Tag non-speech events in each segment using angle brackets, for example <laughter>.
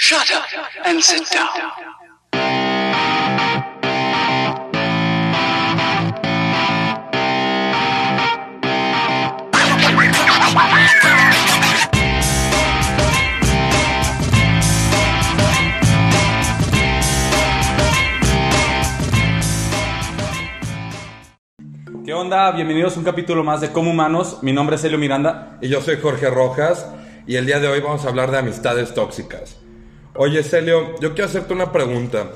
Shut up and sit down. ¿Qué onda? Bienvenidos a un capítulo más de Como Humanos. Mi nombre es Elio Miranda. Y yo soy Jorge Rojas y el día de hoy vamos a hablar de amistades tóxicas. Oye, Celio, yo quiero hacerte una pregunta.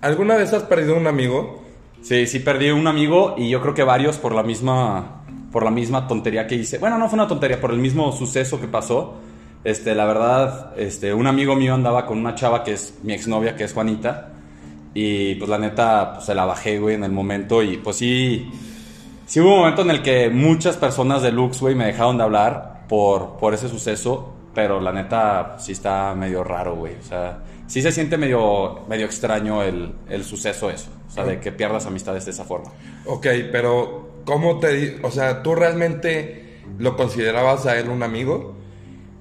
¿Alguna vez has perdido un amigo? Sí, sí perdí un amigo y yo creo que varios por la misma por la misma tontería que hice. Bueno, no fue una tontería, por el mismo suceso que pasó. Este, la verdad, este, un amigo mío andaba con una chava que es mi exnovia, que es Juanita. Y pues la neta, pues se la bajé, güey, en el momento. Y pues sí, sí hubo un momento en el que muchas personas de Lux, güey, me dejaron de hablar por, por ese suceso. Pero la neta, sí está medio raro, güey. O sea, sí se siente medio, medio extraño el, el suceso eso. O sea, de que pierdas amistades de esa forma. Ok, pero ¿cómo te... O sea, ¿tú realmente lo considerabas a él un amigo?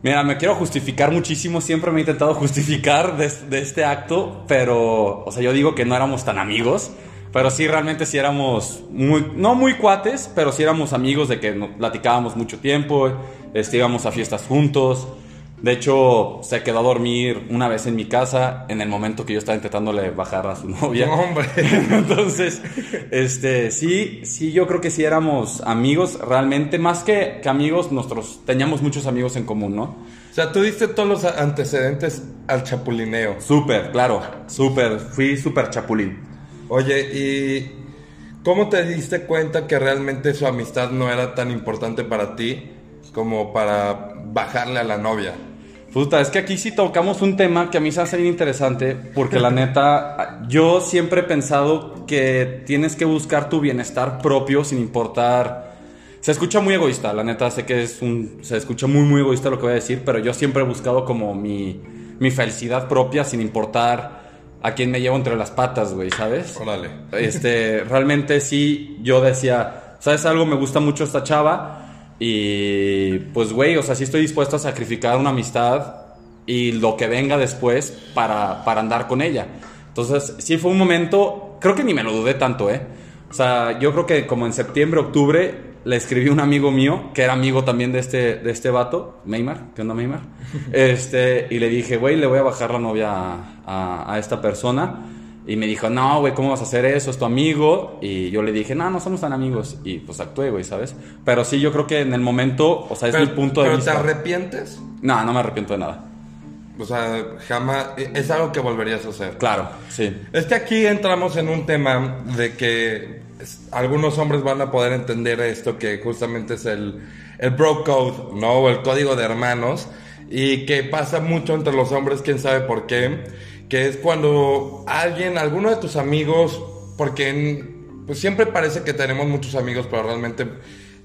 Mira, me quiero justificar muchísimo, siempre me he intentado <laughs> justificar de, de este acto, pero, o sea, yo digo que no éramos tan amigos, pero sí, realmente sí éramos muy, no muy cuates, pero sí éramos amigos de que platicábamos mucho tiempo, este, íbamos a fiestas juntos. De hecho, se quedó a dormir una vez en mi casa en el momento que yo estaba intentándole bajar a su <laughs> novia. No, hombre. <laughs> Entonces, este, sí, sí, yo creo que sí éramos amigos, realmente, más que, que amigos, nosotros teníamos muchos amigos en común, ¿no? O sea, tú diste todos los antecedentes al chapulineo. Súper, claro, súper, fui súper chapulín. Oye, ¿y cómo te diste cuenta que realmente su amistad no era tan importante para ti como para bajarle a la novia? Puta, es que aquí sí tocamos un tema que a mí se hace bien interesante, porque la <laughs> neta, yo siempre he pensado que tienes que buscar tu bienestar propio sin importar... Se escucha muy egoísta, la neta, sé que es un... Se escucha muy, muy egoísta lo que voy a decir, pero yo siempre he buscado como mi, mi felicidad propia sin importar a quién me llevo entre las patas, güey, ¿sabes? Órale. Este, realmente sí, yo decía, ¿sabes algo? Me gusta mucho esta chava. Y pues, güey, o sea, sí estoy dispuesto a sacrificar una amistad y lo que venga después para, para andar con ella. Entonces, sí fue un momento, creo que ni me lo dudé tanto, ¿eh? O sea, yo creo que como en septiembre, octubre, le escribí a un amigo mío, que era amigo también de este, de este vato, Neymar, ¿qué onda Neymar? <laughs> Este, y le dije, güey, le voy a bajar la novia a, a- a esta persona. Y me dijo, no, güey, ¿cómo vas a hacer eso? Es tu amigo. Y yo le dije, no, no somos tan amigos. Y pues actué, güey, ¿sabes? Pero sí, yo creo que en el momento, o sea, es mi punto de pero vista. ¿te arrepientes? No, no me arrepiento de nada. O sea, jamás... Es algo que volverías a hacer. Claro, sí. Es que aquí entramos en un tema de que algunos hombres van a poder entender esto, que justamente es el, el bro code, ¿no? O el código de hermanos, y que pasa mucho entre los hombres, quién sabe por qué, que es cuando alguien, alguno de tus amigos, porque en- pues siempre parece que tenemos muchos amigos, pero realmente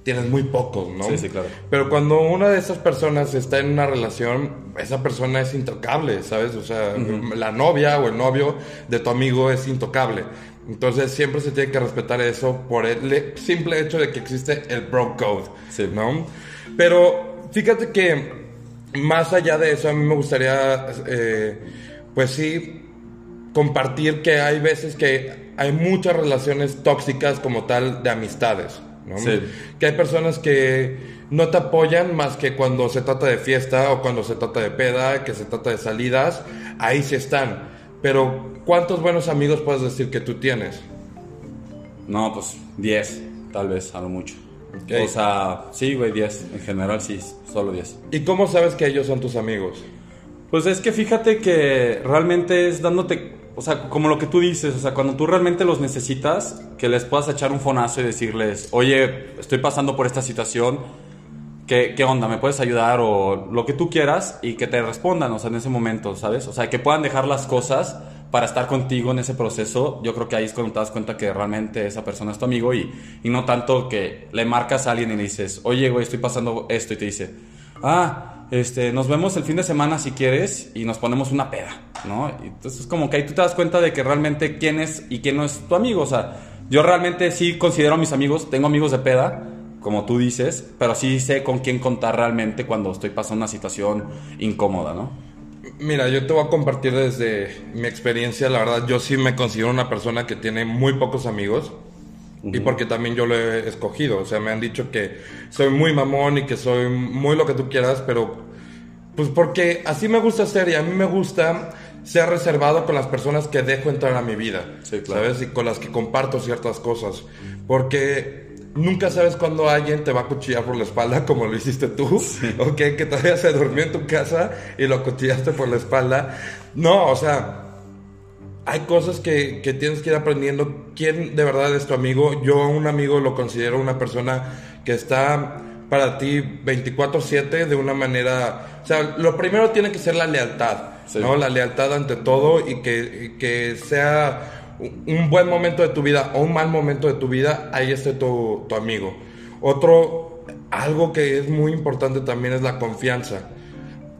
tienes muy pocos, ¿no? Sí, sí, claro. Pero cuando una de esas personas está en una relación, esa persona es intocable, ¿sabes? O sea, la novia o el novio de tu amigo es intocable. Entonces siempre se tiene que respetar eso por el le- simple hecho de que existe el bro code, Sí. ¿no? Pero fíjate que más allá de eso, a mí me gustaría, eh, pues sí, compartir que hay veces que hay muchas relaciones tóxicas como tal de amistades, ¿no? Sí. Que hay personas que no te apoyan más que cuando se trata de fiesta o cuando se trata de peda, que se trata de salidas, ahí sí están. Pero ¿cuántos buenos amigos puedes decir que tú tienes? No, pues 10, tal vez, a lo mucho. Ok. O sea, sí, güey, 10. En general, sí, solo 10. ¿Y cómo sabes que ellos son tus amigos? Pues es que fíjate que realmente es dándote, o sea, como lo que tú dices, o sea, cuando tú realmente los necesitas, que les puedas echar un fonazo y decirles, oye, estoy pasando por esta situación, ¿qué, qué onda? ¿Me puedes ayudar? O lo que tú quieras y que te respondan, o sea, en ese momento, ¿sabes? O sea, que puedan dejar las cosas para estar contigo en ese proceso. Yo creo que ahí es cuando te das cuenta que realmente esa persona es tu amigo y, y no tanto que le marcas a alguien y le dices, oye, güey, estoy pasando esto y te dice, ah, este, nos vemos el fin de semana si quieres y nos ponemos una peda, ¿no? Entonces como que ahí tú te das cuenta de que realmente quién es y quién no es tu amigo, o sea, yo realmente sí considero a mis amigos, tengo amigos de peda, como tú dices, pero sí sé con quién contar realmente cuando estoy pasando una situación incómoda, ¿no? Mira, yo te voy a compartir desde mi experiencia, la verdad, yo sí me considero una persona que tiene muy pocos amigos. Y porque también yo lo he escogido. O sea, me han dicho que soy muy mamón y que soy muy lo que tú quieras, pero pues porque así me gusta ser y a mí me gusta ser reservado con las personas que dejo entrar a mi vida. Sí, claro. ¿Sabes? Y con las que comparto ciertas cosas. Porque nunca sabes cuándo alguien te va a cuchillar por la espalda <laughs> como lo hiciste tú. ¿Ok? Que todavía se durmió en tu casa y lo cuchillaste por la espalda. No, o sea hay cosas que, que, tienes que ir aprendiendo. ¿Quién de verdad es tu amigo? Yo a un amigo lo considero una persona que está para ti 24/7 de una manera... O sea, lo primero tiene que ser la lealtad, Sí. ¿no? La lealtad ante todo y que, y que sea un buen momento de tu vida o un mal momento de tu vida, ahí esté tu, tu amigo. Otro, algo que es muy importante también es la confianza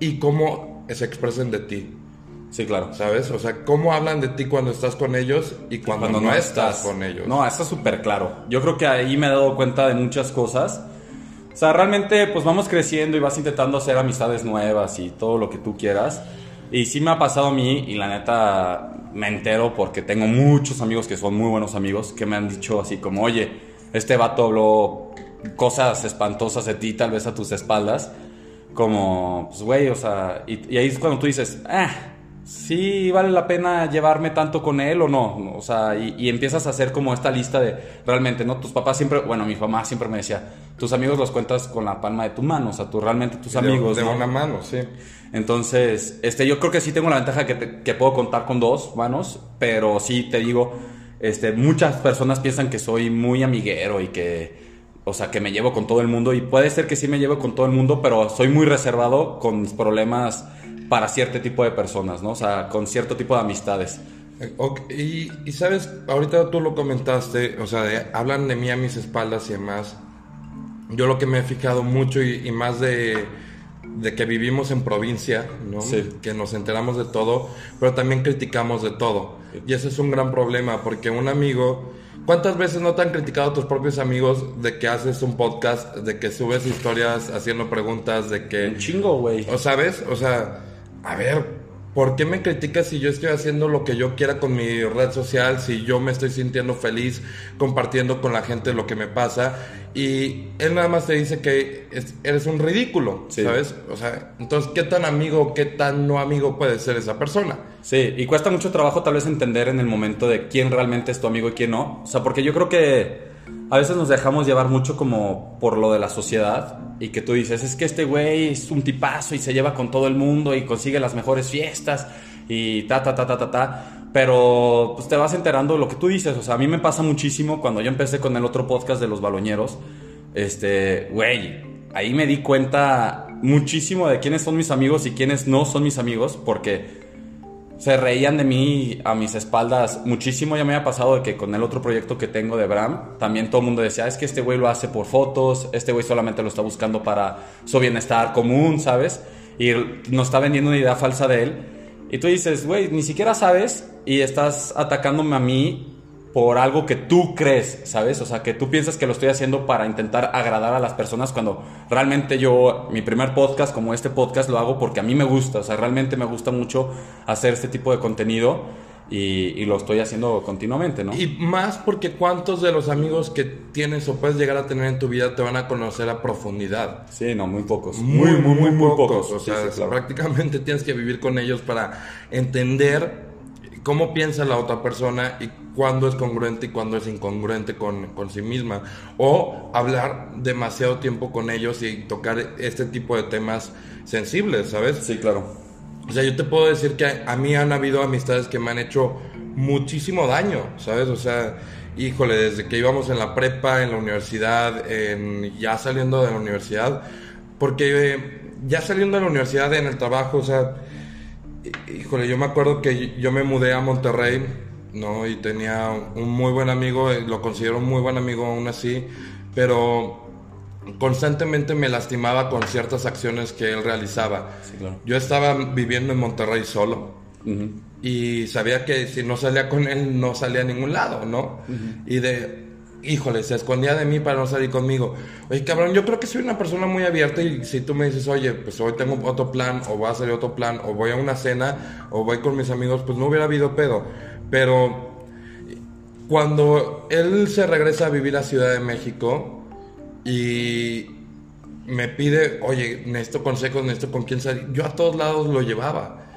y cómo se expresen de ti. Sí, claro. ¿Sabes? O sea, cómo hablan de ti cuando estás con ellos y cuando, no, estás, con ellos. No, eso es súper claro. Yo creo que ahí me he dado cuenta de muchas cosas. O sea, realmente pues vamos creciendo y vas intentando hacer amistades nuevas y todo lo que tú quieras. Y sí me ha pasado a mí y la neta me entero porque tengo muchos amigos que son muy buenos amigos que me han dicho así como, oye, este vato habló cosas espantosas de ti tal vez a tus espaldas. Como, pues güey, o sea, y, y ahí es cuando tú dices, ah, sí vale la pena llevarme tanto con él o no. O sea, y, y, empiezas a hacer como esta lista de realmente, ¿no? Tus papás siempre, bueno, mi mamá siempre me decía, tus amigos los cuentas con la palma de tu mano, o sea, tú realmente tus amigos. De, de ¿no? una mano, sí. Entonces, este, yo creo que sí tengo la ventaja que, te, que puedo contar con dos manos, pero sí te digo, este, muchas personas piensan que soy muy amiguero y que o sea, que me llevo con todo el mundo y puede ser que sí me llevo con todo el mundo, pero soy muy reservado con mis problemas para cierto tipo de personas, ¿no? O sea, con cierto tipo de amistades. Okay. Y, y, sabes, ahorita tú lo comentaste, o sea, de, hablan de mí a mis espaldas y demás. Yo lo que me he fijado mucho y, y más de, de, que vivimos en provincia, ¿no? Sí. Que nos enteramos de todo, pero también criticamos de todo. Y ese es un gran problema porque un amigo ¿Cuántas veces no te han criticado tus propios amigos de que haces un podcast, de que subes historias haciendo preguntas, de que... Un chingo, güey. ¿O sabes? O sea, a ver, ¿por qué me criticas si yo estoy haciendo lo que yo quiera con mi red social, si yo me estoy sintiendo feliz compartiendo con la gente lo que me pasa? Y él nada más te dice que es, eres un ridículo, sí. ¿sabes? O sea, entonces, ¿qué tan amigo, qué tan no amigo puede ser esa persona? Sí, y cuesta mucho trabajo tal vez entender en el momento de quién realmente es tu amigo y quién no. O sea, porque yo creo que a veces nos dejamos llevar mucho como por lo de la sociedad y que tú dices, es que este güey es un tipazo y se lleva con todo el mundo y consigue las mejores fiestas y ta, ta, ta, ta, ta, ta. Pero pues te vas enterando de lo que tú dices. O sea, a mí me pasa muchísimo cuando yo empecé con el otro podcast de los baloñeros. Este, güey, ahí me di cuenta muchísimo de quiénes son mis amigos y quiénes no son mis amigos porque se reían de mí a mis espaldas muchísimo. Ya me había pasado de que con el otro proyecto que tengo de Bram, también todo el mundo decía, es que este güey lo hace por fotos, este güey solamente lo está buscando para su bienestar común, ¿sabes? Y nos está vendiendo una idea falsa de él. Y tú dices, güey, ni siquiera sabes y estás atacándome a mí por algo que tú crees, ¿sabes? O sea, que tú piensas que lo estoy haciendo para intentar agradar a las personas cuando realmente yo, mi primer podcast como este podcast lo hago porque a mí me gusta, o sea, realmente me gusta mucho hacer este tipo de contenido y, y lo estoy haciendo continuamente, ¿no? Y más porque cuántos de los amigos que tienes o puedes llegar a tener en tu vida te van a conocer a profundidad. Sí, no, muy pocos. Muy, muy, muy, muy pocos. pocos. O sea, sí, sí, claro. prácticamente <laughs> tienes que vivir con ellos para entender cómo piensa la otra persona y cuándo es congruente y cuándo es incongruente con, con, sí misma. O hablar demasiado tiempo con ellos y tocar este tipo de temas sensibles, ¿sabes? Sí, claro. O sea, yo te puedo decir que a mí han habido amistades que me han hecho muchísimo daño, ¿sabes? O sea, híjole, desde que íbamos en la prepa, en la universidad, en, ya saliendo de la universidad, porque eh, ya saliendo de la universidad, en el trabajo, o sea, híjole, yo me acuerdo que yo me mudé a Monterrey, ¿no? Y tenía un muy buen amigo, eh, lo considero un muy buen amigo aún así, pero constantemente me lastimaba con ciertas acciones que él realizaba. Sí, claro. Yo estaba viviendo en Monterrey solo uh -huh. y sabía que si no salía con él no salía a ningún lado, ¿no? Uh -huh. Y de híjole, se escondía de mí para no salir conmigo. Oye, cabrón, yo creo que soy una persona muy abierta y si tú me dices, oye, pues hoy tengo otro plan, o voy a salir otro plan, o voy a una cena, o voy con mis amigos, pues no hubiera habido pedo. Pero cuando él se regresa a vivir a Ciudad de México y me pide, oye, necesito consejos, necesito con quién salir, yo a todos lados lo llevaba.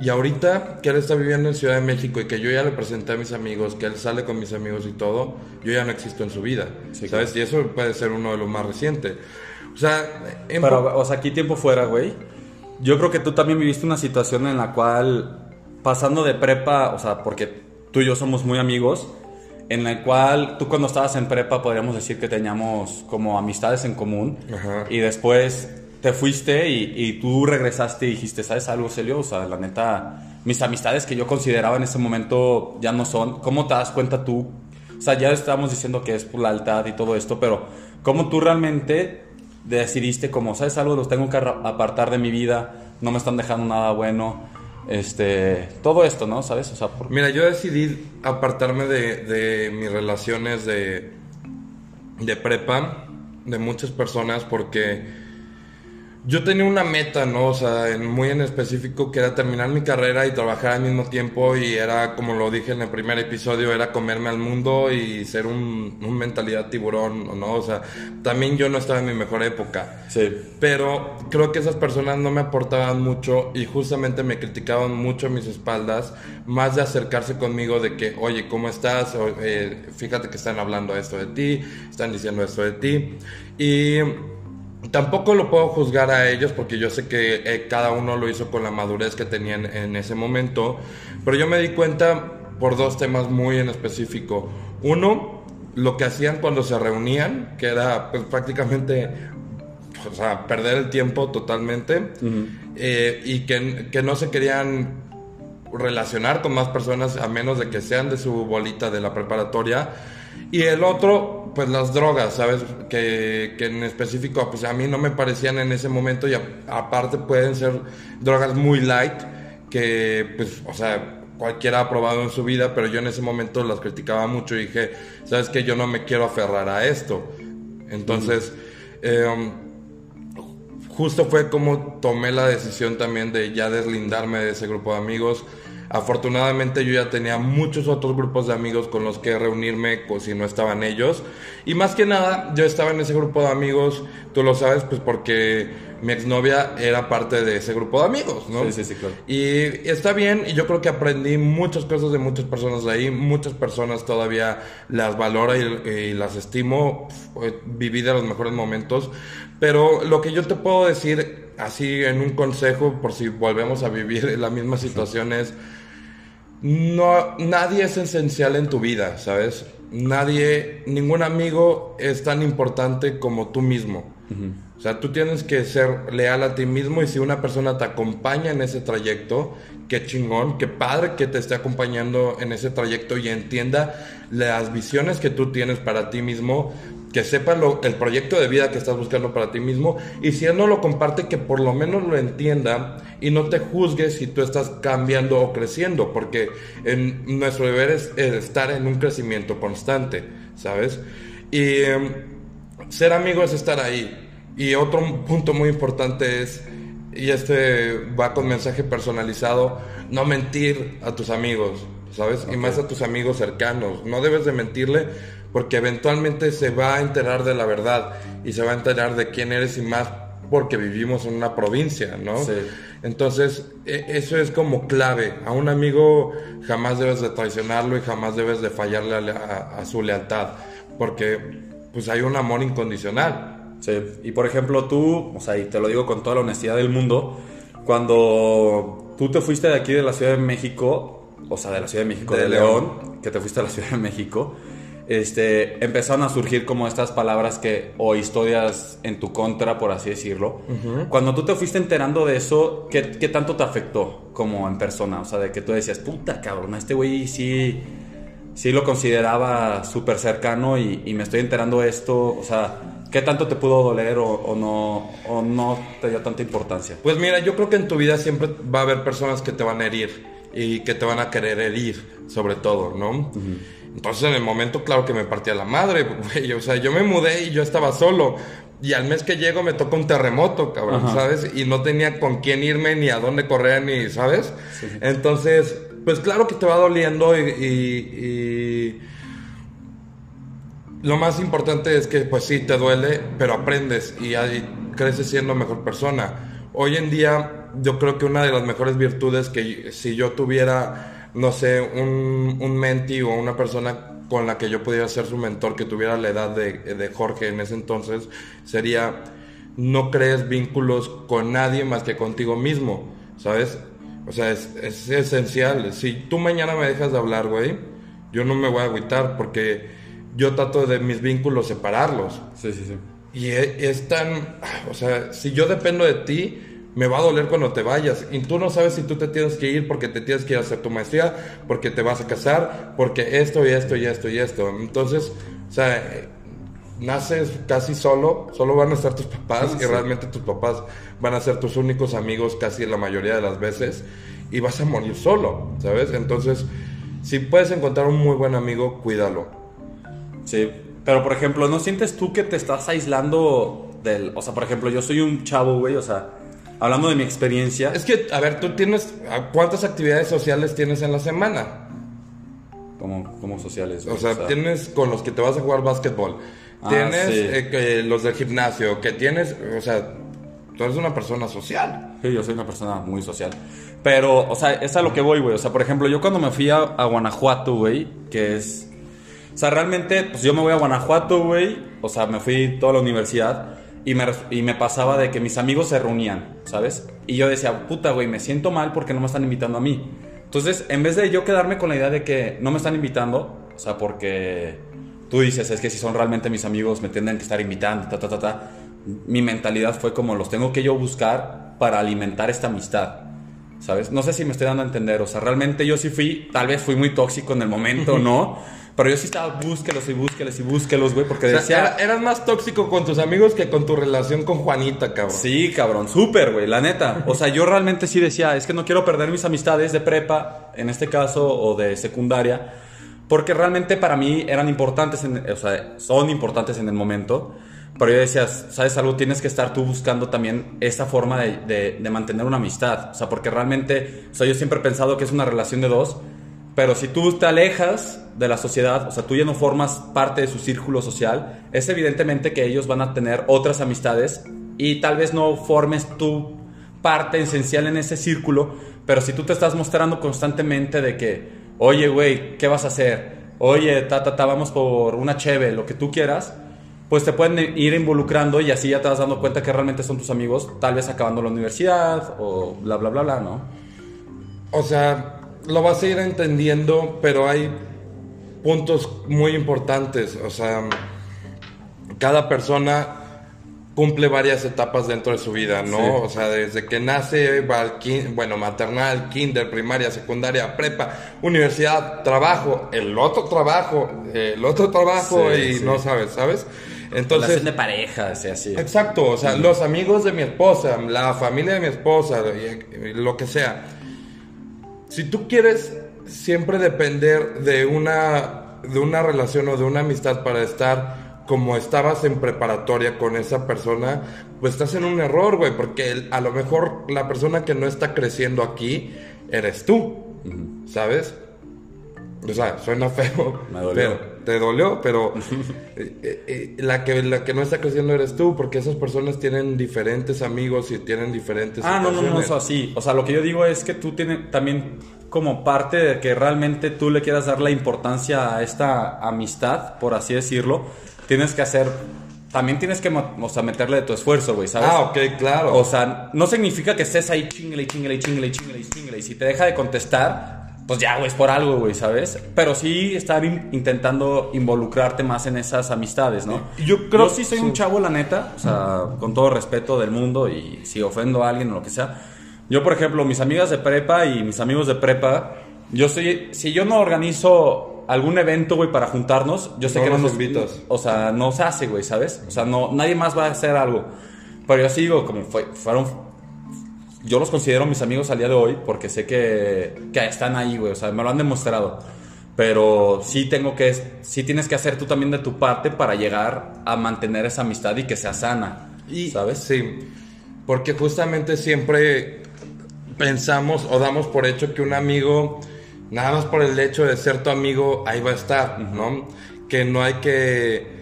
Y ahorita que él está viviendo en Ciudad de México y que yo ya le presenté a mis amigos, que él sale con mis amigos y todo, yo ya no existo en su vida. Sí, ¿Sabes? Y eso puede ser uno de los más recientes. O sea, en Pero, o sea, aquí tiempo fuera, güey. Yo creo que tú también viviste una situación en la cual, pasando de prepa, o sea, porque tú y yo somos muy amigos, en la cual tú cuando estabas en prepa podríamos decir que teníamos como amistades en común, Ajá. y después te fuiste y, y tú regresaste y dijiste, ¿sabes algo, Celio? O sea, la neta, mis amistades que yo consideraba en ese momento ya no son. ¿Cómo te das cuenta tú? O sea, ya estábamos diciendo que es por la lealtad y todo esto, pero ¿cómo tú realmente decidiste como, ¿sabes algo? Los tengo que apartar de mi vida, no me están dejando nada bueno, este, todo esto, ¿no? ¿Sabes? O sea, por- Mira, yo decidí apartarme de, de mis relaciones de, de prepa, de muchas personas, porque yo tenía una meta, ¿no? O sea, en- muy en específico, que era terminar mi carrera y trabajar al mismo tiempo, y era, como lo dije en el primer episodio, era comerme al mundo y ser un, un mentalidad tiburón, ¿no? O sea, también yo no estaba en mi mejor época. sí, Pero creo que esas personas no me aportaban mucho y justamente me criticaban mucho a mis espaldas, más de acercarse conmigo de que, oye, ¿cómo estás? O, eh, fíjate que están hablando esto de ti, están diciendo esto de ti. Y tampoco lo puedo juzgar a ellos porque yo sé que eh, cada uno lo hizo con la madurez que tenían en ese momento, pero yo me di cuenta por dos temas muy en específico. Uno, lo que hacían cuando se reunían, que era pues, prácticamente o sea, perder el tiempo totalmente eh, y que, que no se querían relacionar con más personas a menos de que sean de su bolita de la preparatoria. Y el otro, pues las drogas, ¿sabes? Que, que en específico, pues a mí no me parecían en ese momento y a- aparte pueden ser drogas muy light que, pues, o sea, cualquiera ha probado en su vida, pero yo en ese momento las criticaba mucho y dije, ¿sabes que Yo no me quiero aferrar a esto. Entonces, eh, justo fue como tomé la decisión también de ya deslindarme de ese grupo de amigos. Afortunadamente yo ya tenía muchos otros grupos de amigos con los que reunirme co- si no estaban ellos. Y más que nada, yo estaba en ese grupo de amigos, tú lo sabes, pues porque mi exnovia era parte de ese grupo de amigos, ¿no? Sí, sí, sí, claro. Y está bien, y yo creo que aprendí muchas cosas de muchas personas de ahí. Muchas personas todavía las valoro y, y las estimo. Viví de los mejores momentos. Pero lo que yo te puedo decir, así en un consejo, por si volvemos a vivir <laughs> la misma situación, es: no, nadie es esencial en tu vida, ¿sabes? Nadie, ningún amigo es tan importante como tú mismo. O sea, tú tienes que ser leal a ti mismo y si una persona te acompaña en ese trayecto, qué chingón, qué padre que te esté acompañando en ese trayecto y entienda las visiones que tú tienes para ti mismo, que sepa lo- el proyecto de vida que estás buscando para ti mismo y si él no lo comparte, que por lo menos lo entienda y no te juzgue si tú estás cambiando o creciendo, porque en nuestro deber es estar en un crecimiento constante, ¿sabes? Y em, ser amigo es estar ahí. Y otro punto muy importante es, y este va con mensaje personalizado, no mentir a tus amigos, ¿sabes? Y más a tus amigos cercanos. No debes de mentirle porque eventualmente se va a enterar de la verdad y se va a enterar de quién eres y más porque vivimos en una provincia, ¿no? Sí. Entonces, e- eso es como clave. A un amigo jamás debes de traicionarlo y jamás debes de fallarle a, a- a su lealtad, porque pues hay un amor incondicional. Sí, y por ejemplo tú, o sea, y te lo digo con toda la honestidad del mundo, cuando tú te fuiste de aquí de la Ciudad de México, o sea, de la Ciudad de México, De de, León. León, que te fuiste a la Ciudad de México, este, empezaron a surgir como estas palabras que, o historias en tu contra, por así decirlo. Cuando tú te fuiste enterando de eso, ¿qué, ¿qué tanto te afectó como en persona? O sea, de que tú decías, puta cabrón, este güey sí sí lo consideraba súper cercano y, y me estoy enterando de esto, o sea, ¿qué tanto te pudo doler o, o no, o no te dio tanta importancia? Pues mira, yo creo que en tu vida siempre va a haber personas que te van a herir y que te van a querer herir, sobre todo, ¿no? Entonces en el momento, claro que me partía la madre, <laughs> güey. O sea, yo me mudé y yo estaba solo. Y al mes que llego me toca un terremoto, cabrón, Ajá. ¿sabes? Y no tenía con quién irme, ni a dónde correr, ni, ¿sabes? Entonces, pues claro que te va doliendo y, y- y lo más importante es que, pues sí, te duele, pero aprendes y, ahí creces siendo mejor persona. Hoy en día, yo creo que una de las mejores virtudes que si yo tuviera, no sé, un, un menti o una persona con la que yo pudiera ser su mentor, que tuviera la edad de, de Jorge en ese entonces, sería no crees vínculos con nadie más que contigo mismo, ¿sabes? O sea, es, es esencial. Si tú mañana me dejas de hablar, güey, yo no me voy a agüitar porque yo trato de mis vínculos separarlos. Sí, sí, sí. Y e- es, tan, o sea, si yo dependo de ti, me va a doler cuando te vayas. Y tú no sabes si tú te tienes que ir porque te tienes que ir a hacer tu maestría, porque te vas a casar, porque esto y esto y esto y esto. Entonces, o sea, naces casi solo, solo van a estar tus papás y realmente tus papás van a ser tus únicos amigos casi la mayoría de las veces y vas a morir solo, ¿sabes? Entonces, si puedes encontrar un muy buen amigo, cuídalo. Sí, pero por ejemplo, ¿no sientes tú que te estás aislando del... O sea, por ejemplo, yo soy un chavo, güey, o sea, hablando de mi experiencia... Es que, a ver, tú tienes, ¿cuántas actividades sociales tienes en la semana? Como, como sociales, O sea, tienes con los que te vas a jugar básquetbol. Ah, tienes sí. eh, que los del gimnasio, que tienes, o sea, tú eres una persona social. Sí, yo soy una persona muy social. Pero, o sea, es a lo que voy, güey. O sea, por ejemplo, yo cuando me fui a, a Guanajuato, güey, que es... O sea, realmente, pues yo me voy a Guanajuato, güey. O sea, me fui toda la universidad y me, y me pasaba de que mis amigos se reunían, ¿sabes? Y yo decía, puta, güey, me siento mal porque no me están invitando a mí. Entonces, en vez de yo quedarme con la idea de que no me están invitando, o sea, porque tú dices, es que si son realmente mis amigos, me tienen que estar invitando, ta, ta, ta, ta. Mi mentalidad fue como, los tengo que yo buscar para alimentar esta amistad. ¿Sabes? No sé si me estoy dando a entender. O sea, realmente yo sí fui, tal vez fui muy tóxico en el momento, <laughs> ¿no? Pero yo sí estaba, búsquelos y búsquelos y búsquelos, güey, porque O sea, decía... era- eras más tóxico con tus amigos que con tu relación con Juanita, cabrón. Sí, cabrón, súper, güey, la neta. O sea, yo realmente sí decía, es que no quiero perder mis amistades de prepa, en este caso, o de secundaria, porque realmente para mí eran importantes, en- o sea, son importantes en el momento. Pero yo decía, ¿sabes algo? Tienes que estar tú buscando también esa forma de, de- de mantener una amistad. O sea, porque realmente, o sea, yo siempre he pensado que es una relación de dos, pero si tú te alejas de la sociedad, o sea, tú ya no formas parte de su círculo social, es evidentemente que ellos van a tener otras amistades y tal vez no formes tu parte esencial en ese círculo, pero si tú te estás mostrando constantemente de que, oye, güey, ¿qué vas a hacer? Oye, ta, ta, ta, vamos por una cheve, lo que tú quieras, pues te pueden ir involucrando y así ya te vas dando cuenta que realmente son tus amigos, tal vez acabando la universidad o bla, bla, bla, bla, ¿no? O sea, lo vas a ir entendiendo, pero hay puntos muy importantes. O sea, cada persona cumple varias etapas dentro de su vida, ¿no? Sí. O sea, desde que nace, va al kin- bueno, maternal, kinder, primaria, secundaria, prepa, universidad, trabajo, el otro trabajo, el otro trabajo Sí, y sí. no sabes, ¿sabes? Relación Entonces, de pareja, así, así. Exacto, o sea, los amigos de mi esposa, la familia de mi esposa, lo que sea. Si tú quieres siempre depender de una, de una relación o de una amistad para estar como estabas en preparatoria con esa persona, pues estás en un error, güey, porque a lo mejor la persona que no está creciendo aquí eres tú, ¿sabes? O sea, suena feo. Me dolió. Pero, te dolió, pero <laughs> eh, eh, eh, la, que, la que no está creciendo eres tú, porque esas personas tienen diferentes amigos y tienen diferentes Ah, no, no, no, o sea, sí. O sea, lo que yo digo es que tú tienes también como parte de que realmente tú le quieras dar la importancia a esta amistad, por así decirlo, tienes que hacer, también tienes que, mo- o sea, meterle de tu esfuerzo, güey, ¿sabes? Ah, ok, claro. O sea, no significa que estés ahí chingale, chingale, chingale, chingale, chingale. Y si te deja de contestar, pues ya, güey, es por algo, güey, ¿sabes? Pero sí estar in- intentando involucrarte más en esas amistades, ¿no? Yo creo- Yo sí soy sí. un chavo, la neta, o sea, con todo respeto del mundo y si ofendo a alguien o lo que sea. Yo, por ejemplo, mis amigas de prepa y mis amigos de prepa, yo soy, si yo no organizo algún evento, güey, para juntarnos, yo sé No que no nos invitas. O sea, no se hace, güey, ¿sabes? O sea, no, nadie más va a hacer algo. Pero yo sí digo, como fue, fueron yo los considero mis amigos al día de hoy porque sé que, que están ahí, güey. O sea, me lo han demostrado. Pero sí tengo que, sí tienes que hacer tú también de tu parte para llegar a mantener esa amistad y que sea sana. Y, ¿Sabes? Sí, porque justamente siempre pensamos o damos por hecho que un amigo, nada más por el hecho de ser tu amigo, ahí va a estar, ¿no? Que no hay que...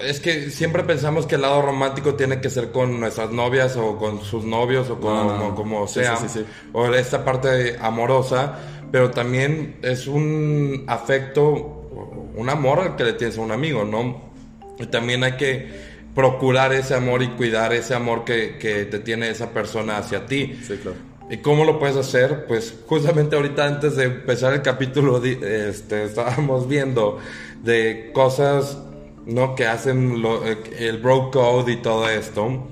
Es que siempre pensamos que el lado romántico tiene que ser con nuestras novias o con sus novios o con, No, no, como sea, sí, sí, sí. o esta parte amorosa, pero también es un afecto, un amor que le tienes a un amigo, ¿no? Y también hay que procurar ese amor y cuidar ese amor que, que te tiene esa persona hacia ti. Sí, claro. ¿Y cómo lo puedes hacer? Pues justamente ahorita antes de empezar el capítulo este, estábamos viendo de cosas ¿no? que hacen lo- eh, el bro code y todo esto.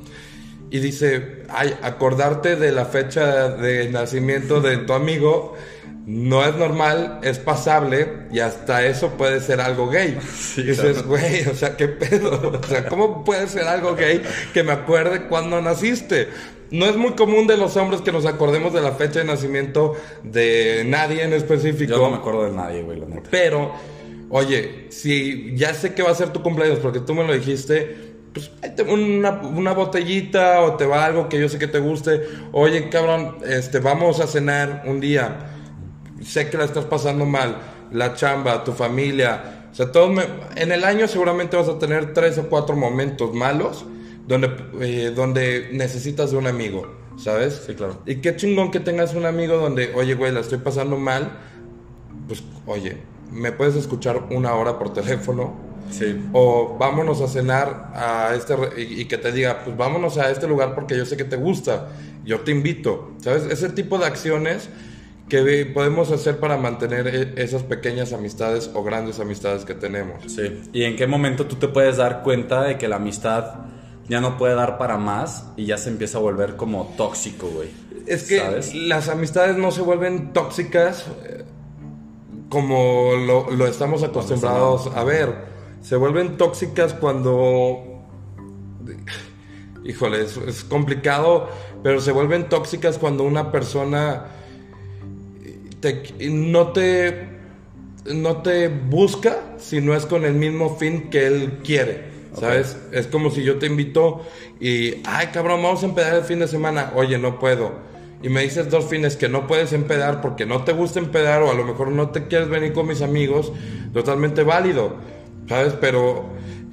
Y dice, ay, acordarte de la fecha de nacimiento de tu amigo no es normal, es pasable y hasta eso puede ser algo gay. <laughs> Sí, y dices, claro. güey, o sea, ¿qué pedo? <laughs> O sea, ¿cómo puede ser algo gay que me acuerde cuando naciste? No es muy común de los hombres que nos acordemos de la fecha de nacimiento de nadie en específico. Yo no me acuerdo de nadie, güey, la neta. Pero, oye, si ya sé que va a ser tu cumpleaños porque tú me lo dijiste, pues una, una botellita o te va algo que yo sé que te guste. Oye, cabrón, este, vamos a cenar un día. Sé que la estás pasando mal. La chamba, tu familia. O sea, todo me- en el año seguramente vas a tener tres o cuatro momentos malos donde, eh, donde necesitas de un amigo, ¿sabes? Sí, claro. Y qué chingón que tengas un amigo donde, oye, güey, la estoy pasando mal pues, oye, ¿me puedes escuchar una hora por teléfono? Sí. O vámonos a cenar a este y, y que te diga, pues vámonos a este lugar porque yo sé que te gusta, yo te invito, ¿sabes? Ese tipo de acciones que podemos hacer para mantener e- esas pequeñas amistades o grandes amistades que tenemos. Sí. ¿Y en qué momento tú te puedes dar cuenta de que la amistad ya no puede dar para más y ya se empieza a volver como tóxico, güey? Es que ¿Sabes? las amistades no se vuelven tóxicas eh, como lo, lo estamos acostumbrados a ver. Se vuelven tóxicas cuando... Híjole, es, es complicado, pero se vuelven tóxicas cuando una persona te- no te no te busca si no es con el mismo fin que él quiere. ¿Sabes? Es como si yo te invito y, ay cabrón, vamos a empedar el fin de semana. Oye, no puedo. Y me dices dos fines que no puedes empedar porque no te gusta empedar o a lo mejor no te quieres venir con mis amigos. Totalmente válido. ¿Sabes? Pero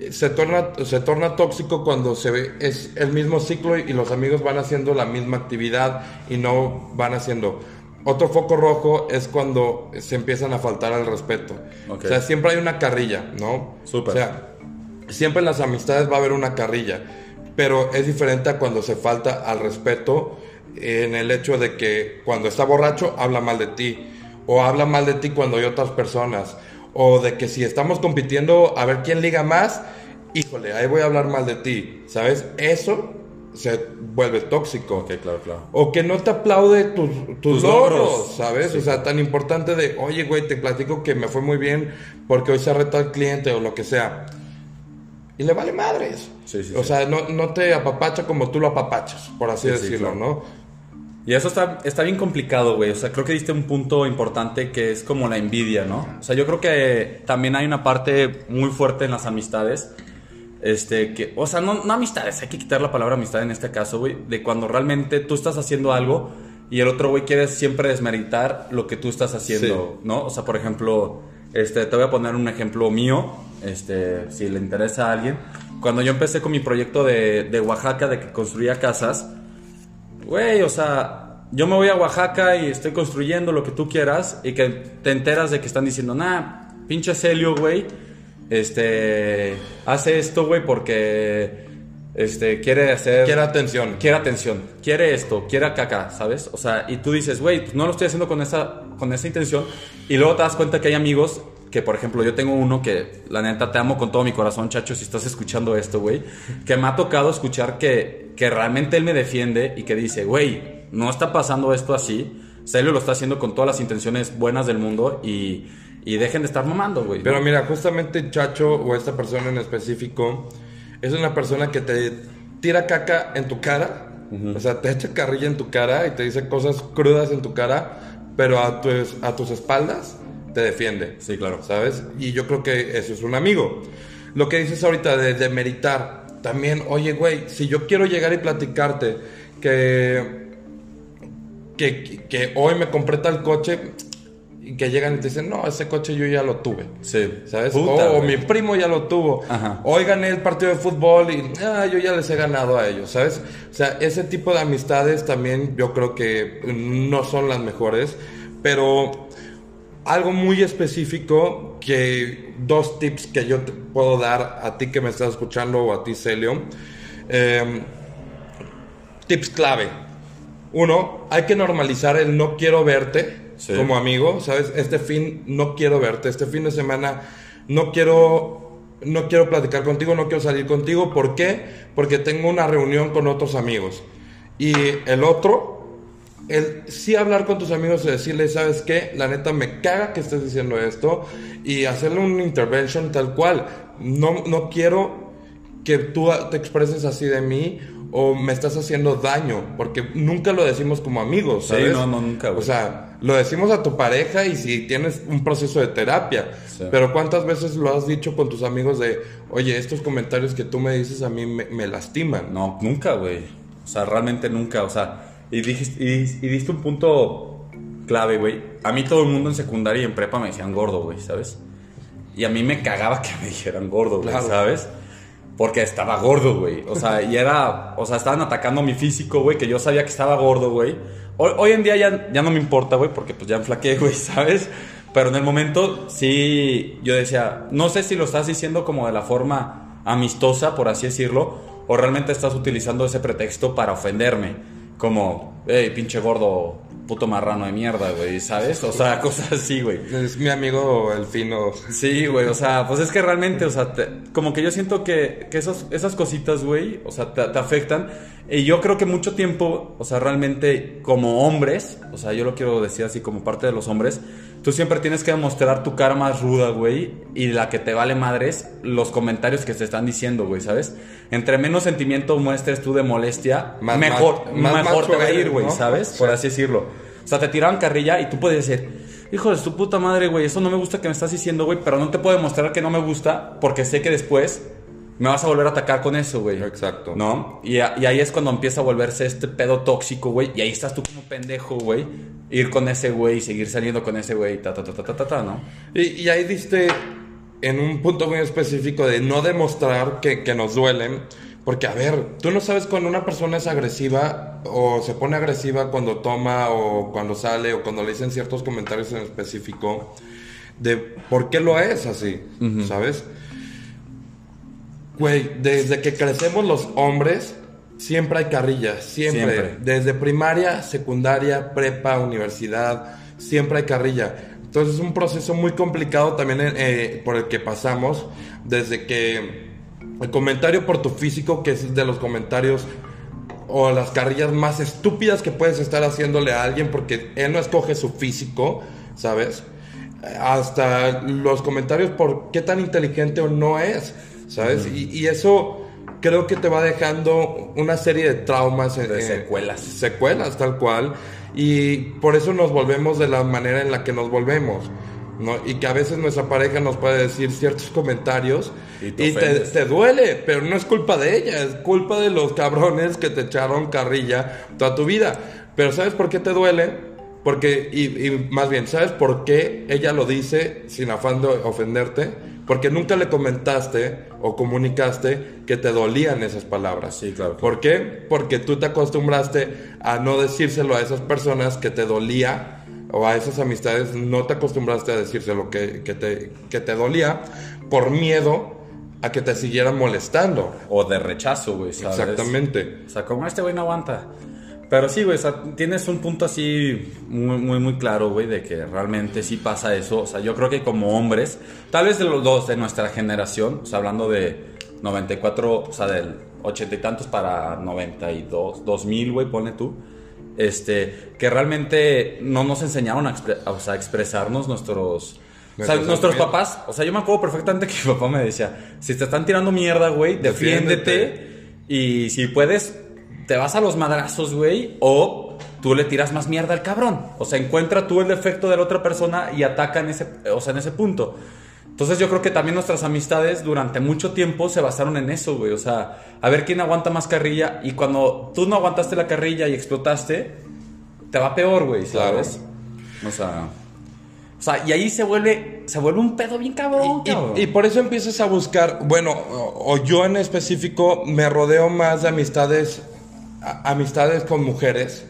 se torna, se torna tóxico cuando se ve, es el mismo ciclo y los amigos van haciendo la misma actividad y no van haciendo. Otro foco rojo es cuando se empiezan a faltar al respeto. Ok. O sea, siempre hay una carrilla, ¿no? Súper. O sea, siempre en las amistades va a haber una carrilla, pero es diferente a cuando se falta al respeto en el hecho de que cuando está borracho habla mal de ti, o habla mal de ti cuando hay otras personas, o de que si estamos compitiendo a ver quién liga más, híjole, ahí voy a hablar mal de ti, ¿sabes? Eso se vuelve tóxico. Ok, claro, claro. O que no te aplaude tus, tus, Tus logros, logros. ¿sabes? Sí. O sea, tan importante de, oye, güey, te platico que me fue muy bien porque hoy se retó al cliente o lo que sea. Y le vale madres. Sí, sí, o sea, no, no te apapacha como tú lo apapachas, por así Sí, sí, decirlo, claro. ¿no? Y eso está, está bien complicado, güey. O sea, creo que diste un punto importante que es como la envidia, ¿no? O sea, yo creo que también hay una parte muy fuerte en las amistades. Este, que, o sea, no, no amistades, hay que quitar la palabra amistad en este caso, güey. De cuando realmente tú estás haciendo algo y el otro, güey, quiere siempre desmeritar lo que tú estás haciendo, ¿no? O sea, por ejemplo, este, te voy a poner un ejemplo mío, este, si le interesa a alguien. Cuando yo empecé con mi proyecto de, de Oaxaca, de que construía casas, Güey, o sea, yo me voy a Oaxaca y estoy construyendo lo que tú quieras y que te enteras de que están diciendo, nah, pinche Celio, güey, este, hace esto, güey, porque, este, quiere hacer... Quiere atención. Quiere atención, quiere esto, quiere caca, ¿sabes? O sea, y tú dices, güey, pues no lo estoy haciendo con esa, con esa intención. Y luego te das cuenta que hay amigos que, por ejemplo, yo tengo uno que, la neta, te amo con todo mi corazón, chacho, si estás escuchando esto, güey, que me ha tocado escuchar que, que realmente él me defiende y que dice, güey, no está pasando esto así. Celio lo está haciendo con todas las intenciones buenas del mundo y, y dejen de estar mamando, güey. Pero mira, justamente Chacho o esta persona en específico es una persona que te tira caca en tu cara, o sea, te echa carrilla en tu cara y te dice cosas crudas en tu cara, pero a tus, a tus espaldas te defiende. Sí, claro. ¿Sabes? Y yo creo que eso es un amigo. Lo que dices ahorita de, de meritar, también, oye, güey, si yo quiero llegar y platicarte que, que, que hoy me compré tal coche y que llegan y te dicen, no, ese coche yo ya lo tuve. Sí. ¿Sabes? Puta, o, o mi primo ya lo tuvo. Ajá. Hoy gané el partido de fútbol y ah, yo ya les he ganado a ellos, ¿sabes? O sea, ese tipo de amistades también yo creo que no son las mejores, pero algo muy específico que dos tips que yo te puedo dar a ti que me estás escuchando o a ti Celio. Eh, tips clave. Uno, hay que normalizar el no quiero verte Sí. como amigo, ¿sabes? Este fin no quiero verte, este fin de semana no quiero no quiero platicar contigo, no quiero salir contigo, ¿por qué? Porque tengo una reunión con otros amigos. Y el otro, el sí hablar con tus amigos y decirles, ¿sabes qué? La neta me caga que estés diciendo esto y hacerle un intervention tal cual. No, no quiero que tú te expreses así de mí o me estás haciendo daño, porque nunca lo decimos como amigos, Sí, ¿sabes? no, no, nunca, güey. O sea, lo decimos a tu pareja y si tienes un proceso de terapia, Sí. pero ¿cuántas veces lo has dicho con tus amigos de, oye, estos comentarios que tú me dices a mí me, me lastiman? No, nunca, güey. O sea, realmente nunca. O sea, y, dijiste, y, y diste un punto clave, güey. A mí todo el mundo en secundaria y en prepa me decían gordo, güey, ¿sabes? Y a mí me cagaba que me dijeran gordo, güey, Claro. ¿sabes? Porque estaba gordo, güey. O sea, y era. O sea, estaban atacando mi físico, güey, que yo sabía que estaba gordo, güey. Hoy, hoy en día ya, ya no me importa, güey, porque pues ya enflaqué, <laughs> güey, ¿sabes? Pero en el momento sí, yo decía, no sé si lo estás diciendo como de la forma amistosa, por así decirlo, o realmente estás utilizando ese pretexto para ofenderme. Como, hey, pinche gordo, puto marrano de mierda, güey, ¿sabes? O sea, <laughs> cosas así, güey. Es mi amigo el fino. Sí, güey, o sea, pues es que realmente, o sea, te- como que yo siento que, que esos, esas cositas, güey, o sea, te, te afectan. Y yo creo que mucho tiempo, o sea, realmente como hombres, o sea, yo lo quiero decir así como parte de los hombres, tú siempre tienes que demostrar tu cara más ruda, güey, y la que te vale madres los comentarios que te están diciendo, güey, ¿sabes? Entre menos sentimiento muestres tú de molestia, Más mejor, macho- más mejor te va a ir, güey, ¿no? ¿sabes? Por Sí. así decirlo. O sea, te tiraban carrilla y tú puedes decir, hijo de su puta madre, güey, eso no me gusta que me estás diciendo, güey, pero no te puedo demostrar que no me gusta porque sé que después me vas a volver a atacar con eso, güey. Exacto. ¿No? Y, a- y ahí es cuando empieza a volverse este pedo tóxico, güey, y ahí estás tú como pendejo, güey, ir con ese güey y seguir saliendo con ese güey, ta, ta, ta, ta, ta, ta, ta, ¿no? Y, y ahí diste en un punto muy específico de no demostrar que, que nos duelen. Porque, a ver, tú no sabes cuando una persona es agresiva o se pone agresiva cuando toma o cuando sale o cuando le dicen ciertos comentarios en específico de por qué lo es así, ¿sabes? Güey, desde que crecemos los hombres, siempre hay carrillas, siempre. Siempre. Desde primaria, secundaria, prepa, universidad, siempre hay carrilla. Entonces es un proceso muy complicado también eh, por el que pasamos, desde que el comentario por tu físico, que es de los comentarios o las carrillas más estúpidas que puedes estar haciéndole a alguien porque él no escoge su físico, ¿sabes? Hasta los comentarios por qué tan inteligente o no es, ¿sabes? y, y eso creo que te va dejando una serie de traumas. De eh, secuelas. Secuelas, tal cual. Y por eso nos volvemos de la manera en la que nos volvemos. ¿no? Y que a veces nuestra pareja nos puede decir ciertos comentarios Y y te te, ofendes. te duele, pero no es culpa de ella, es culpa de los cabrones que te echaron carrilla toda tu vida. Pero ¿sabes por qué te duele? Porque, y, y más bien, ¿sabes por qué ella lo dice sin afán de ofenderte? Porque nunca le comentaste o comunicaste que te dolían esas palabras. Sí, claro. ¿Por qué? Porque tú te acostumbraste a no decírselo a esas personas que te dolía o a esas amistades, no te acostumbraste a decírselo que, que, te, que te dolía por miedo a que te siguieran molestando. O de rechazo, güey, ¿sabes? Exactamente. O sea, como este güey no aguanta. Pero sí, güey, o sea, tienes un punto así muy, muy, muy claro, güey, de que realmente sí pasa eso. O sea, yo creo que como hombres, tal vez de los dos de nuestra generación, o sea, hablando de 94, o sea, del 80 y tantos para 92, 2000, güey, pone tú. Este, que realmente no nos enseñaron a, expre- o sea, a expresarnos nuestros... O sea, Nuestros papás, o sea, yo me acuerdo perfectamente que mi papá me decía, si te están tirando mierda, güey, defiéndete. Defiéndete. Y si puedes, te vas a los madrazos, güey, o tú le tiras más mierda al cabrón. O sea, encuentra tú el defecto de la otra persona y ataca en ese, o sea, en ese punto. Entonces yo creo que también nuestras amistades durante mucho tiempo se basaron en eso, güey. O sea, a ver quién aguanta más carrilla. Y cuando tú no aguantaste la carrilla y explotaste, te va peor, güey, ¿sabes? O sea... O sea, y ahí se vuelve, se vuelve un pedo bien cabrón, Y, cabrón. y por eso empiezas a buscar, bueno, o, o yo en específico me rodeo más de amistades, amistades con mujeres,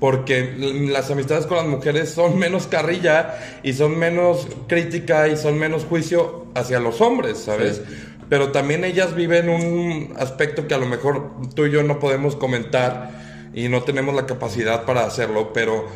porque las amistades con las mujeres son menos carrilla y son menos crítica y son menos juicio hacia los hombres, ¿sabes? Sí. Pero también ellas viven un aspecto que a lo mejor tú y yo no podemos comentar y no tenemos la capacidad para hacerlo, pero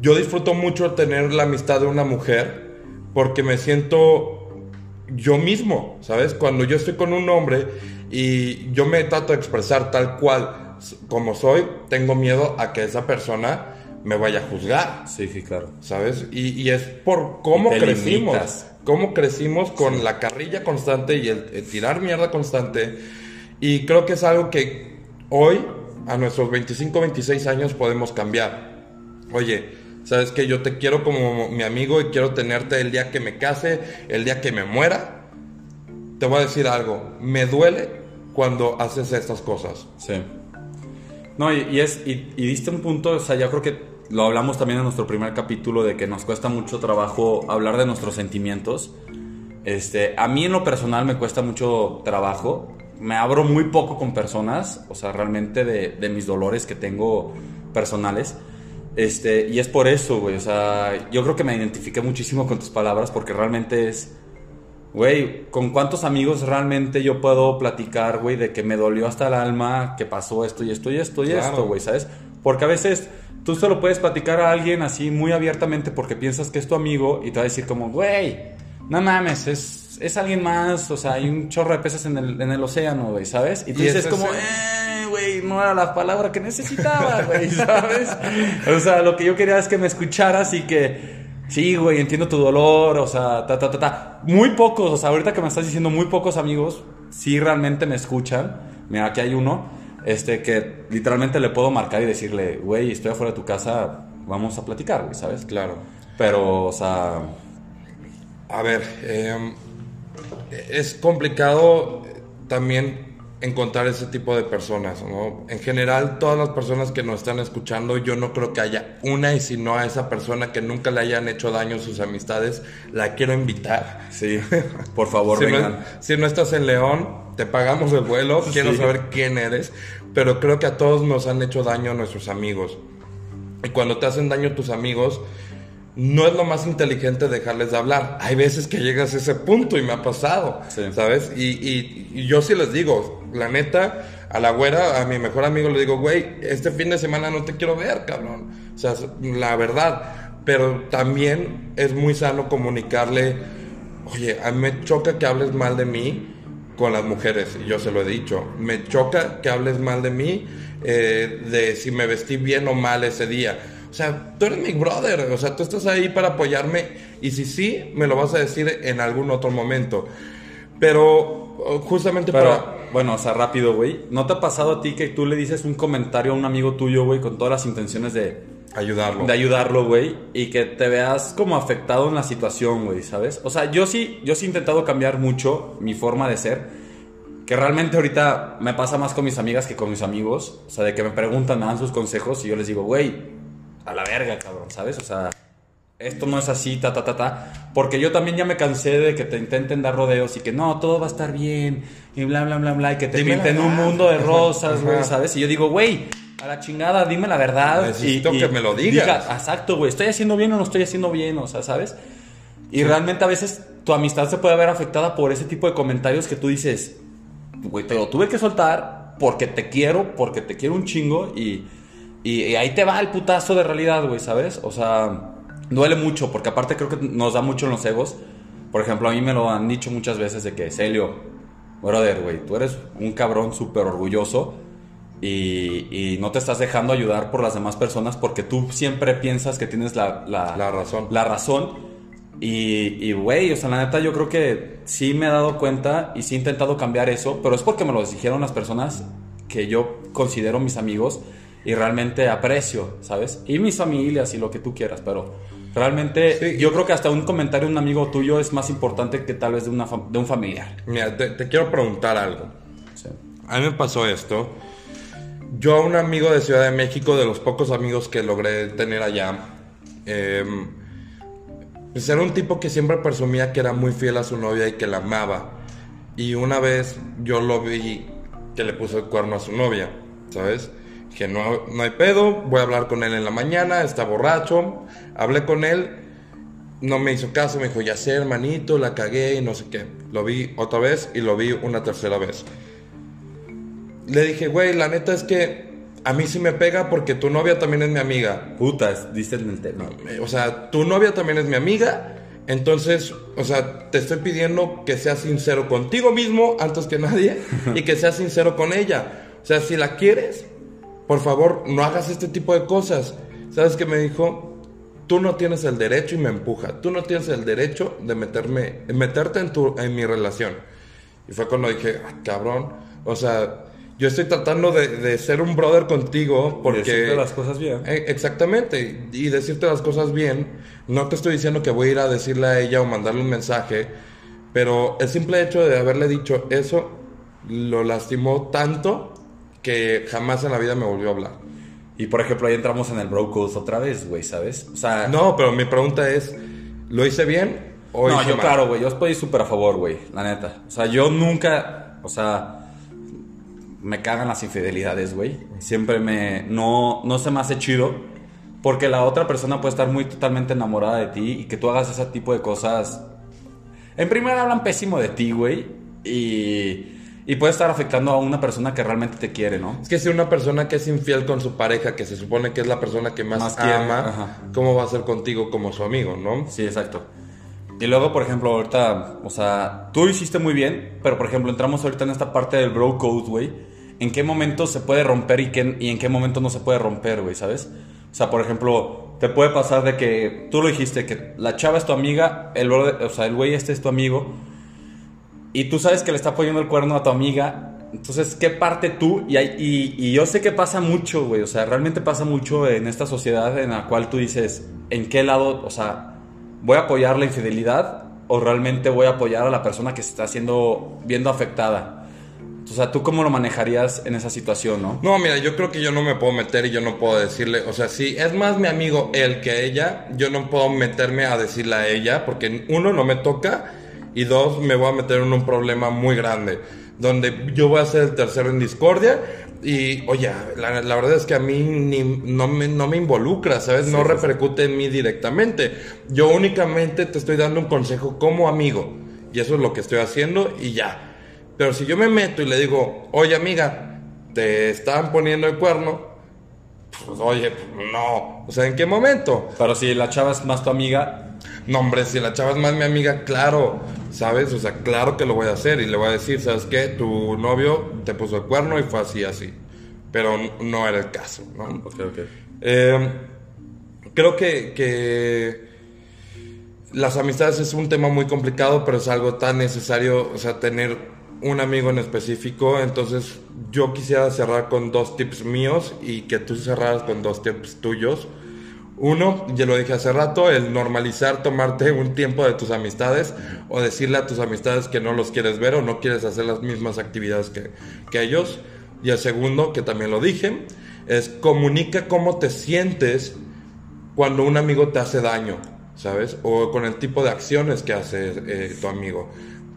yo disfruto mucho tener la amistad de una mujer porque me siento yo mismo, ¿sabes? Cuando yo estoy con un hombre y yo me trato de expresar tal cual como soy, tengo miedo a que esa persona me vaya a juzgar, Sí, sí, claro. ¿sabes? Y, y es por cómo crecimos, limitas. cómo crecimos con la carrilla constante y el, el tirar mierda constante. Y creo que es algo que hoy, a nuestros 25, 26 años, podemos cambiar. Oye, ¿sabes que Yo te quiero como mi amigo y quiero tenerte el día que me case, el día que me muera. Te voy a decir algo, me duele cuando haces estas cosas. Sí. No, y, y es, y, y diste un punto, o sea, yo creo que lo hablamos también en nuestro primer capítulo de que nos cuesta mucho trabajo hablar de nuestros sentimientos. Este, a mí en lo personal me cuesta mucho trabajo. Me abro muy poco con personas, o sea, realmente de, de mis dolores que tengo personales. Este, y es por eso, güey, o sea, yo creo que me identifiqué muchísimo con tus palabras porque realmente es... Güey, ¿con cuántos amigos realmente yo puedo platicar, güey, de que me dolió hasta el alma, que pasó esto y esto y esto y Claro. esto, güey, ¿sabes? Porque a veces tú solo puedes platicar a alguien así muy abiertamente porque piensas que es tu amigo y te va a decir como, güey, no mames, es, es alguien más, o sea, hay un chorro de peces en el, en el océano, güey, ¿sabes? Y tú Y dices como, eh, güey, no era la palabra que necesitaba, güey, <laughs> ¿sabes? O sea, lo que yo quería es que me escucharas y que... Sí, güey, entiendo tu dolor, o sea, ta, ta, ta, ta. Muy pocos, o sea, ahorita que me estás diciendo muy pocos amigos, sí realmente me escuchan. Mira, aquí hay uno, este, que literalmente le puedo marcar y decirle, güey, estoy afuera de tu casa, vamos a platicar, güey, ¿sabes? Claro. Pero, o sea, A ver, eh, es complicado también encontrar ese tipo de personas, ¿no? En general, todas las personas que nos están escuchando, yo no creo que haya una y si no a esa persona que nunca le hayan hecho daño a sus amistades, la quiero invitar. sí, <laughs> por favor, Si no, vengan. si no estás en León, te pagamos el vuelo, quiero Sí. saber quién eres, pero creo que a todos nos han hecho daño nuestros amigos. Y cuando te hacen daño tus amigos, no es lo más inteligente dejarles de hablar. Hay veces que llegas a ese punto y me ha pasado, Sí. ¿sabes? Y, y- y yo sí les digo, la neta, a la güera, a mi mejor amigo le digo, güey, este fin de semana no te quiero ver, cabrón. O sea, la verdad. Pero también es muy sano comunicarle, oye, a mí me choca que hables mal de mí con las mujeres, y yo se lo he dicho. Me choca que hables mal de mí, eh, de si me vestí bien o mal ese día. O sea, tú eres mi brother, o sea, tú estás ahí para apoyarme y si sí, me lo vas a decir en algún otro momento. Pero oh, justamente Pero, para... bueno, o sea, rápido, güey. ¿No te ha pasado a ti que tú le dices un comentario a un amigo tuyo, güey, con todas las intenciones de, Ayudarlo. de ayudarlo, güey, y que te veas como afectado en la situación, güey, ¿sabes? O sea, yo sí, yo sí he intentado cambiar mucho mi forma de ser, que realmente ahorita me pasa más con mis amigas que con mis amigos, o sea, de que me preguntan, me dan sus consejos y yo les digo, güey, a la verga, cabrón, ¿sabes? O sea, esto no es así, ta, ta, ta, ta, porque yo también ya me cansé de que te intenten dar rodeos y que no, todo va a estar bien, y bla, bla, bla, bla, y que te Dime pinten un mundo de rosas, güey, ¿sabes? Y yo digo, güey, a la chingada, dime la verdad. Necesito y, y que me lo digas. diga, exacto, güey, ¿estoy haciendo bien o no estoy haciendo bien? O sea, ¿sabes? Y realmente a veces tu amistad se puede ver afectada por ese tipo de comentarios que tú dices, güey, te lo tuve que soltar porque te quiero, porque te quiero un chingo y, y, y ahí te va el putazo de realidad, güey, ¿sabes? O sea, duele mucho porque aparte creo que nos da mucho en los egos. Por ejemplo, a mí me lo han dicho muchas veces de que, Celio, brother, güey, tú eres un cabrón súper orgulloso y, y no te estás dejando ayudar por las demás personas porque tú siempre piensas que tienes la, la, La razón. La razón. Y, y, güey, o sea, la neta yo creo que sí me he dado cuenta y sí he intentado cambiar eso, pero es porque me lo dijeron las personas que yo considero mis amigos y realmente aprecio, ¿sabes? Y mis familias y lo que tú quieras, pero realmente Sí. yo creo que hasta un comentario de un amigo tuyo es más importante que tal vez de, una de un familiar. Mira, te, te quiero preguntar algo. Sí. A mí me pasó esto. Yo a un amigo de Ciudad de México, de los pocos amigos que logré tener allá, eh, pues era un tipo que siempre presumía que era muy fiel a su novia y que la amaba. Y una vez yo lo vi que le puso el cuerno a su novia, ¿sabes? Que no, no hay pedo, voy a hablar con él en la mañana, está borracho. Hablé con él, no me hizo caso, me dijo, ya sé, hermanito, la cagué y no sé qué. Lo vi otra vez y lo vi una tercera vez. Le dije, güey, la neta es que a mí sí me pega porque tu novia también es mi amiga. Putas, dicen el tema. O sea, tu novia también es mi amiga. Entonces, o sea, te estoy pidiendo que seas sincero contigo mismo antes que nadie <laughs> y que seas sincero con ella. O sea, si la quieres, por favor, no hagas este tipo de cosas. ¿Sabes qué me dijo? Tú no tienes el derecho y me empuja. Tú no tienes el derecho de meterme, meterte en, tu, en mi relación. Y fue cuando dije, ah, cabrón. O sea, yo estoy tratando de, de ser un brother contigo porque... Decirte las cosas bien. Eh, Exactamente, y decirte las cosas bien. No te estoy diciendo que voy a ir a decirle a ella o mandarle un mensaje, pero el simple hecho de haberle dicho eso lo lastimó tanto que jamás en la vida me volvió a hablar. Y por ejemplo, ahí entramos en el bro code otra vez, güey, ¿sabes? O sea, No, pero mi pregunta es, ¿lo hice bien o No, hice yo mal? claro, güey, yo estoy súper a favor, güey, la neta. O sea, yo nunca, o sea, me cagan las infidelidades, güey. Siempre me, no, no se me hace chido. Porque la otra persona puede estar muy totalmente enamorada de ti y que tú hagas ese tipo de cosas. En primer hablan pésimo de ti, güey. Y, y puede estar afectando a una persona que realmente te quiere, ¿no? Es que si una persona que es infiel con su pareja, que se supone que es la persona que más, Más ama. ¿cómo va a ser contigo como su amigo, no? Sí, exacto. Y luego, por ejemplo, ahorita, o sea, tú hiciste muy bien, pero por ejemplo, entramos ahorita en esta parte del bro code, güey. ¿En qué momento se puede romper y, qué- y en qué momento no se puede romper, güey, ¿sabes? O sea, por ejemplo, te puede pasar de que tú lo dijiste, que la chava es tu amiga, el o sea, el güey este es tu amigo, y tú sabes que le está poniendo el cuerno a tu amiga. Entonces, ¿qué parte tú? Y, y yo sé que pasa mucho, güey. O sea, realmente pasa mucho en esta sociedad en la cual tú dices, ¿en qué lado? O sea, ¿voy a apoyar la infidelidad o realmente voy a apoyar a la persona que se está siendo, viendo afectada? O sea, ¿tú cómo lo manejarías en esa situación, no? No, mira, yo creo que yo no me puedo meter y yo no puedo decirle, o sea, si es más mi amigo él que ella, yo no puedo meterme a decirle a ella, porque uno, no me toca, y dos, me voy a meter en un problema muy grande, donde yo voy a ser el tercero en discordia, y oye, la, la verdad es que a mí ni- no, me, no me involucra, ¿sabes? No repercute en mí directamente. Yo únicamente te estoy dando un consejo como amigo, y eso es lo que estoy haciendo, y ya. Pero si yo me meto y le digo, oye amiga, te están poniendo el cuerno, pues oye, no. O sea, ¿en qué momento? Pero si la chava es más tu amiga, No, hombre, si la chava es más mi amiga, claro, ¿sabes? O sea, claro que lo voy a hacer y le voy a decir, ¿sabes qué? Tu novio te puso el cuerno y fue así, así. Pero no era el caso, ¿no? ok, ok. Eh, creo que, que las amistades es un tema muy complicado, pero es algo tan necesario, o sea, tener un amigo en específico. Entonces, yo quisiera cerrar con dos tips míos y que tú cerraras con dos tips tuyos. Uno, ya lo dije hace rato, el normalizar tomarte un tiempo de tus amistades o decirle a tus amistades que no los quieres ver o no quieres hacer las mismas actividades que, que ellos. Y el segundo, que también lo dije, es comunica cómo te sientes cuando un amigo te hace daño, ¿sabes? O con el tipo de acciones que hace eh, tu amigo.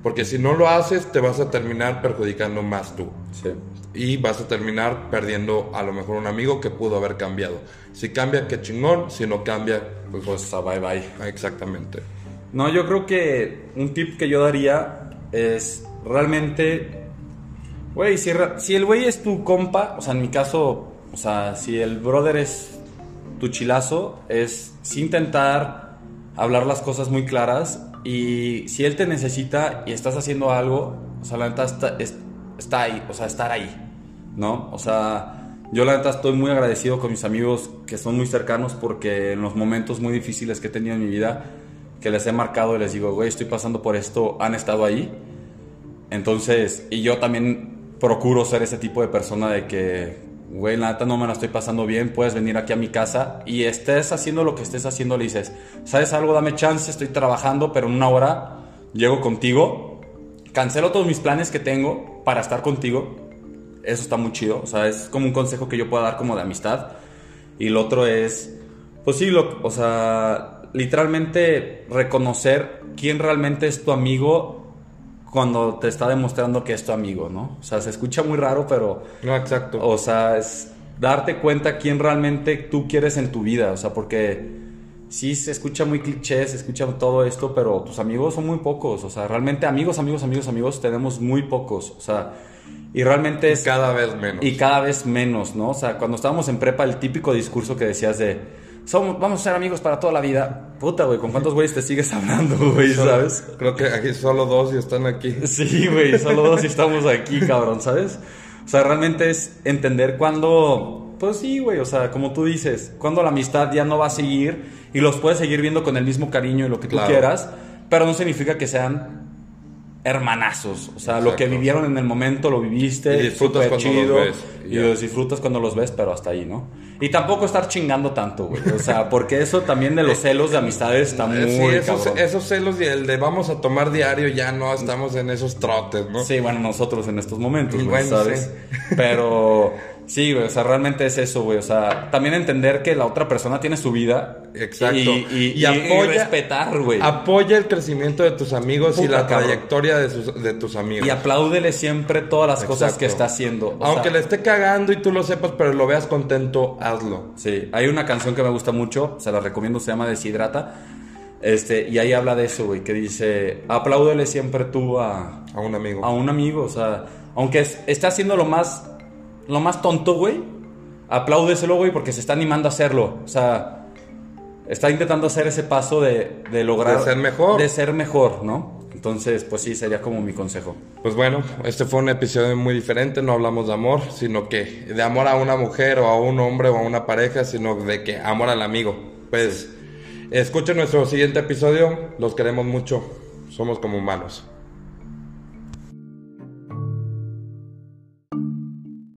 Porque si no lo haces, te vas a terminar perjudicando más tú. Sí. Y vas a terminar perdiendo a lo mejor un amigo que pudo haber cambiado. Si cambia, qué chingón. Si no cambia, pues, Pues ah, bye bye. exactamente. No, yo creo que un tip que yo daría es realmente, güey, si, el güey es tu compa, o sea, en mi caso, o sea, si el brother es tu chilazo, es sí intentar hablar las cosas muy claras y si él te necesita y estás haciendo algo, o sea, la neta está, es- está ahí, o sea, estar ahí, ¿no? O sea, yo la neta estoy muy agradecido con mis amigos que son muy cercanos porque en los momentos muy difíciles que he tenido en mi vida, que les he marcado y les digo, güey, estoy pasando por esto, han estado ahí. Entonces, y yo también procuro ser ese tipo de persona de que güey, la neta no me la estoy pasando bien, puedes venir aquí a mi casa y estés haciendo lo que estés haciendo, le dices, ¿sabes algo? Dame chance, estoy trabajando, pero en una hora llego contigo, cancelo todos mis planes que tengo para estar contigo. Eso está muy chido, o sea, es como un consejo que yo pueda dar como de amistad. Y lo otro es, pues sí, lo, o sea, literalmente reconocer quién realmente es tu amigo cuando te está demostrando que es tu amigo, ¿no? O sea, se escucha muy raro, pero... No, exacto. O sea, es darte cuenta quién realmente tú quieres en tu vida, o sea, porque sí se escucha muy cliché, se escucha todo esto, pero tus amigos son muy pocos, o sea, realmente amigos, amigos, amigos, amigos tenemos muy pocos, o sea, y realmente es... cada vez menos. Y cada vez menos, ¿no? O sea, cuando estábamos en prepa, el típico discurso que decías de somos, vamos a ser amigos para toda la vida. Puta, güey, ¿con cuántos güeyes te sigues hablando, güey, sabes? Creo que aquí solo dos y están aquí. Sí, güey, solo dos y estamos aquí, cabrón, ¿sabes? O sea, realmente es entender cuándo, pues sí, güey, o sea, como tú dices, cuando la amistad ya no va a seguir y los puedes seguir viendo con el mismo cariño y lo que tú Claro. quieras, pero no significa que sean hermanazos. O sea, lo que vivieron en el momento lo viviste. Y disfrutas cuando los ves, y los disfrutas cuando los ves, pero hasta ahí, ¿no? Y tampoco estar chingando tanto, güey. O sea, porque eso también de los celos de amistades está muy Eh, sí, esos, cabrón. esos celos y el de vamos a tomar diario ya no estamos en esos trotes, ¿no? Sí, bueno, nosotros en estos momentos, güey, Bueno, ¿sabes? Pero sí, güey, o sea, realmente es eso, güey. O sea, también entender que la otra persona tiene su vida. Exacto. Y, y- y- y respetar, güey. Apoya el crecimiento de tus amigos y la cabrón. trayectoria de, sus- de tus amigos. Y apláudele siempre todas las cosas que está haciendo. O Aunque sea, le esté cagando y tú lo sepas, pero lo veas contento, hazlo. Sí, hay una canción que me gusta mucho, se la recomiendo, se llama Deshidrata. Este, y ahí habla de eso, güey, que dice, apláudele siempre tú a, A un amigo. a un amigo, o sea, aunque es- esté haciendo lo más, lo más tonto, güey, apláudeselo, güey, porque se está animando a hacerlo, o sea, está intentando hacer ese paso de, de lograr... De ser mejor. De ser mejor, ¿no? Entonces, pues sí, sería como mi consejo. Pues bueno, este fue un episodio muy diferente, no hablamos de amor, sino que de amor a una mujer o a un hombre o a una pareja, sino de que amor al amigo. Pues escuchen nuestro siguiente episodio, los queremos mucho, somos como humanos.